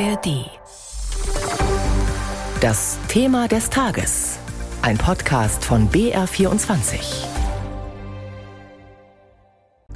ARD. Das Thema des Tages. Ein Podcast von BR24.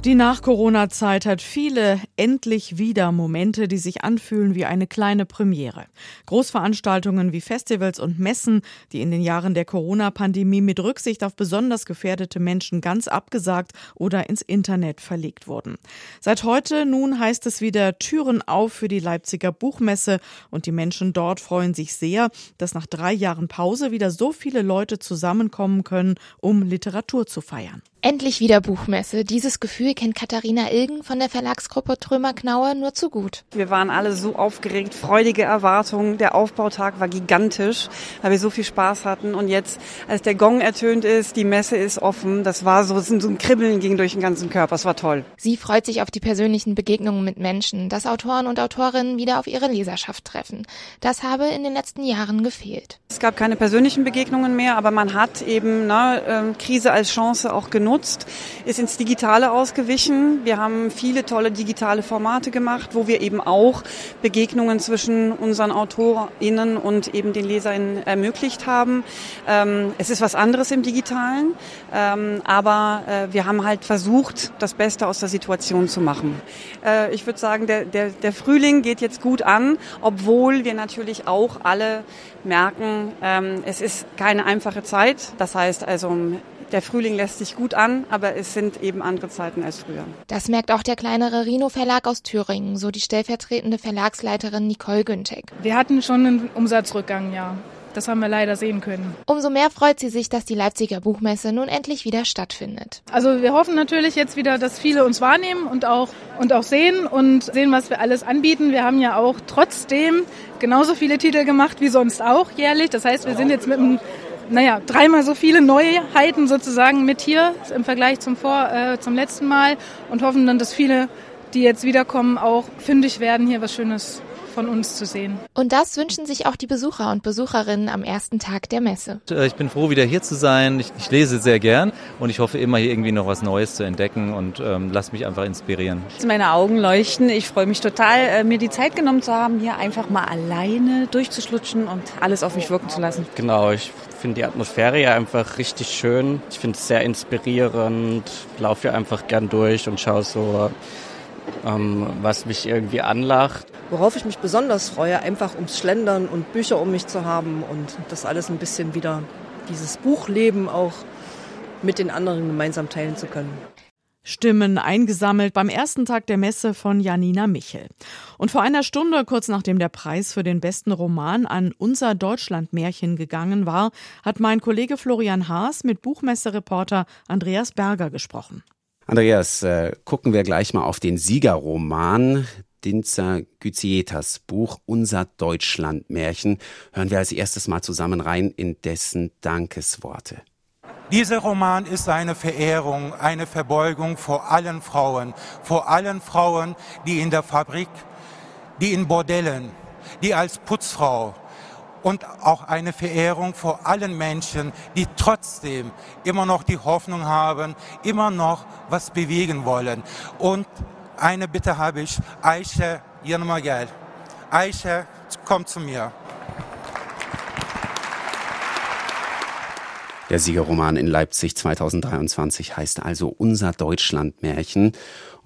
Die Nach-Corona-Zeit hat viele endlich wieder Momente, die sich anfühlen wie eine kleine Premiere. Großveranstaltungen wie Festivals und Messen, die in den Jahren der Corona-Pandemie mit Rücksicht auf besonders gefährdete Menschen ganz abgesagt oder ins Internet verlegt wurden. Seit heute nun heißt es wieder Türen auf für die Leipziger Buchmesse und die Menschen dort freuen sich sehr, dass nach drei Jahren Pause wieder so viele Leute zusammenkommen können, um Literatur zu feiern. Endlich wieder Buchmesse. Dieses Gefühl kennt Katharina Ilgen von der Verlagsgruppe Trömer-Knaue nur zu gut. Wir waren alle so aufgeregt, freudige Erwartungen. Der Aufbautag war gigantisch, weil wir so viel Spaß hatten. Und jetzt, als der Gong ertönt ist, die Messe ist offen, das war so, so ein Kribbeln ging durch den ganzen Körper. Es war toll. Sie freut sich auf die persönlichen Begegnungen mit Menschen, dass Autoren und Autorinnen wieder auf ihre Leserschaft treffen. Das habe in den letzten Jahren gefehlt. Es gab keine persönlichen Begegnungen mehr, aber man hat eben ne, ähm, Krise als Chance auch genutzt, ist ins Digitale ausgewichen. Wir haben viele tolle digitale Formate gemacht, wo wir eben auch Begegnungen zwischen unseren AutorInnen und eben den LeserInnen ermöglicht haben. Ähm, es ist was anderes im Digitalen, ähm, aber äh, wir haben halt versucht, das Beste aus der Situation zu machen. Äh, ich würde sagen, der, der, der Frühling geht jetzt gut an, obwohl wir natürlich auch alle merken, ähm, es ist keine einfache Zeit. Das heißt also, der Frühling lässt sich gut an, aber es sind eben andere Zeiten als früher. Das merkt auch der kleinere Rhino Verlag aus Thüringen, so die stellvertretende Verlagsleiterin Nicole Güntek. Wir hatten schon einen Umsatzrückgang, ja. Das haben wir leider sehen können. Umso mehr freut sie sich, dass die Leipziger Buchmesse nun endlich wieder stattfindet. Also wir hoffen natürlich jetzt wieder, dass viele uns wahrnehmen und auch, und auch sehen und sehen, was wir alles anbieten. Wir haben ja auch trotzdem genauso viele Titel gemacht wie sonst auch jährlich. Das heißt, wir sind jetzt mit einem naja, dreimal so viele Neuheiten sozusagen mit hier im Vergleich zum, Vor, äh, zum letzten Mal und hoffen dann, dass viele, die jetzt wiederkommen, auch fündig werden, hier was Schönes von uns zu sehen. Und das wünschen sich auch die Besucher und Besucherinnen am ersten Tag der Messe. Äh, ich bin froh, wieder hier zu sein. Ich, ich lese sehr gern und ich hoffe immer hier irgendwie noch was Neues zu entdecken und ähm, lass mich einfach inspirieren. Meine Augen leuchten. Ich freue mich total, äh, mir die Zeit genommen zu haben, hier einfach mal alleine durchzuschlutschen und alles auf mich wirken zu lassen. Genau, ich finde die Atmosphäre ja einfach richtig schön. Ich finde es sehr inspirierend. Laufe hier einfach gern durch und schaue so, ähm, was mich irgendwie anlacht. Worauf ich mich besonders freue, einfach ums Schlendern und Bücher um mich zu haben und das alles ein bisschen wieder, dieses Buchleben auch mit den anderen gemeinsam teilen zu können. Stimmen eingesammelt beim ersten Tag der Messe von Janina Michel. Und vor einer Stunde, kurz nachdem der Preis für den besten Roman an unser Deutschlandmärchen gegangen war, hat mein Kollege Florian Haas mit Buchmessereporter Andreas Berger gesprochen. Andreas, äh, gucken wir gleich mal auf den Siegerroman. Dinzer Güzietas Buch Unser Deutschlandmärchen hören wir als erstes mal zusammen rein in dessen Dankesworte. Dieser Roman ist eine Verehrung, eine Verbeugung vor allen Frauen, vor allen Frauen, die in der Fabrik, die in Bordellen, die als Putzfrau und auch eine Verehrung vor allen Menschen, die trotzdem immer noch die Hoffnung haben, immer noch was bewegen wollen. Und eine Bitte habe ich, Aisha Yanmagel. Aisha, komm zu mir. Der Siegerroman in Leipzig 2023 heißt also Unser Deutschlandmärchen.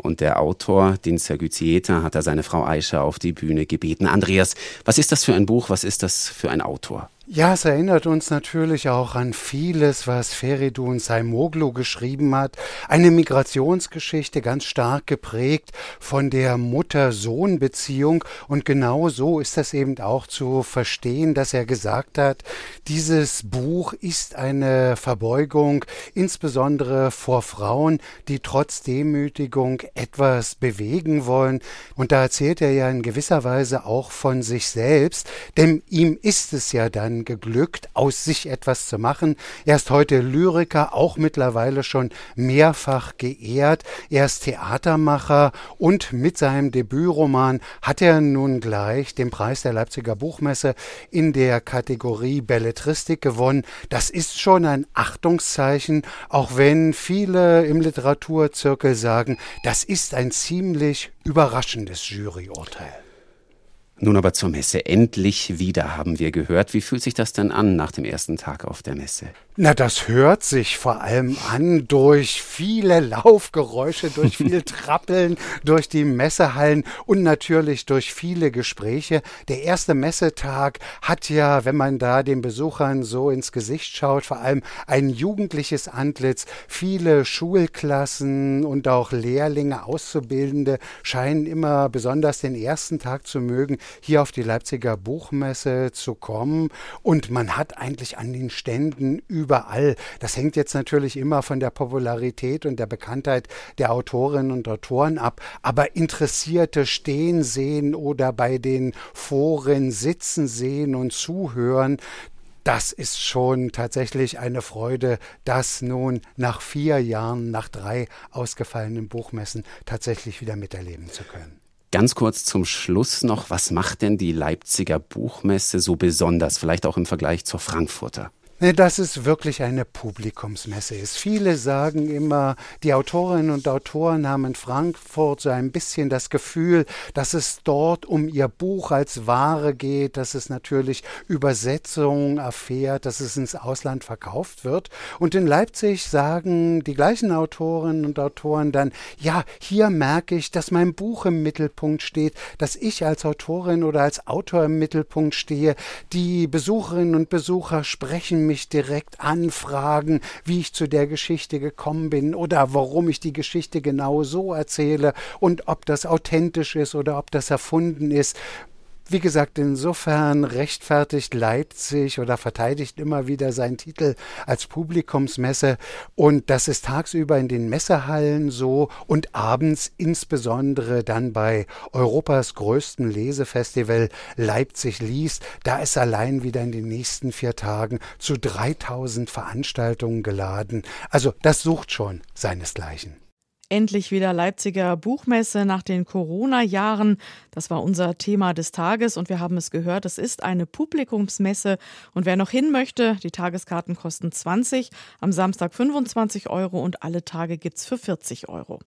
Und der Autor, den Sergüzieta, hat da seine Frau Aisha auf die Bühne gebeten. Andreas, was ist das für ein Buch? Was ist das für ein Autor? Ja, es erinnert uns natürlich auch an vieles, was Feridun Saimoglu geschrieben hat. Eine Migrationsgeschichte, ganz stark geprägt von der Mutter-Sohn-Beziehung. Und genau so ist das eben auch zu verstehen, dass er gesagt hat, dieses Buch ist eine Verbeugung, insbesondere vor Frauen, die trotz Demütigung etwas bewegen wollen. Und da erzählt er ja in gewisser Weise auch von sich selbst, denn ihm ist es ja dann geglückt, aus sich etwas zu machen. Er ist heute Lyriker, auch mittlerweile schon mehrfach geehrt. Er ist Theatermacher und mit seinem Debütroman hat er nun gleich den Preis der Leipziger Buchmesse in der Kategorie Belletristik gewonnen. Das ist schon ein Achtungszeichen, auch wenn viele im Literaturzirkel sagen, das ist ein ziemlich überraschendes Juryurteil. Nun aber zur Messe. Endlich wieder haben wir gehört. Wie fühlt sich das denn an nach dem ersten Tag auf der Messe? Na, das hört sich vor allem an durch viele Laufgeräusche, durch viel Trappeln, durch die Messehallen und natürlich durch viele Gespräche. Der erste Messetag hat ja, wenn man da den Besuchern so ins Gesicht schaut, vor allem ein jugendliches Antlitz. Viele Schulklassen und auch Lehrlinge, Auszubildende scheinen immer besonders den ersten Tag zu mögen, hier auf die Leipziger Buchmesse zu kommen. Und man hat eigentlich an den Ständen überall. Das hängt jetzt natürlich immer von der Popularität und der Bekanntheit der Autorinnen und Autoren ab. Aber Interessierte stehen sehen oder bei den Foren sitzen sehen und zuhören, das ist schon tatsächlich eine Freude, das nun nach vier Jahren, nach drei ausgefallenen Buchmessen tatsächlich wieder miterleben zu können. Ganz kurz zum Schluss noch, was macht denn die Leipziger Buchmesse so besonders, vielleicht auch im Vergleich zur Frankfurter? Dass es wirklich eine Publikumsmesse ist. Viele sagen immer, die Autorinnen und Autoren haben in Frankfurt so ein bisschen das Gefühl, dass es dort um ihr Buch als Ware geht, dass es natürlich Übersetzungen erfährt, dass es ins Ausland verkauft wird. Und in Leipzig sagen die gleichen Autorinnen und Autoren dann, ja, hier merke ich, dass mein Buch im Mittelpunkt steht, dass ich als Autorin oder als Autor im Mittelpunkt stehe. Die Besucherinnen und Besucher sprechen mich mich direkt anfragen, wie ich zu der Geschichte gekommen bin oder warum ich die Geschichte genau so erzähle und ob das authentisch ist oder ob das erfunden ist. Wie gesagt, insofern rechtfertigt Leipzig oder verteidigt immer wieder seinen Titel als Publikumsmesse. Und das ist tagsüber in den Messehallen so und abends insbesondere dann bei Europas größten Lesefestival Leipzig liest. Da ist allein wieder in den nächsten vier Tagen zu 3000 Veranstaltungen geladen. Also das sucht schon seinesgleichen. Endlich wieder Leipziger Buchmesse nach den Corona-Jahren. Das war unser Thema des Tages und wir haben es gehört, es ist eine Publikumsmesse und wer noch hin möchte, die Tageskarten kosten 20, am Samstag 25 Euro und alle Tage gibt es für 40 Euro.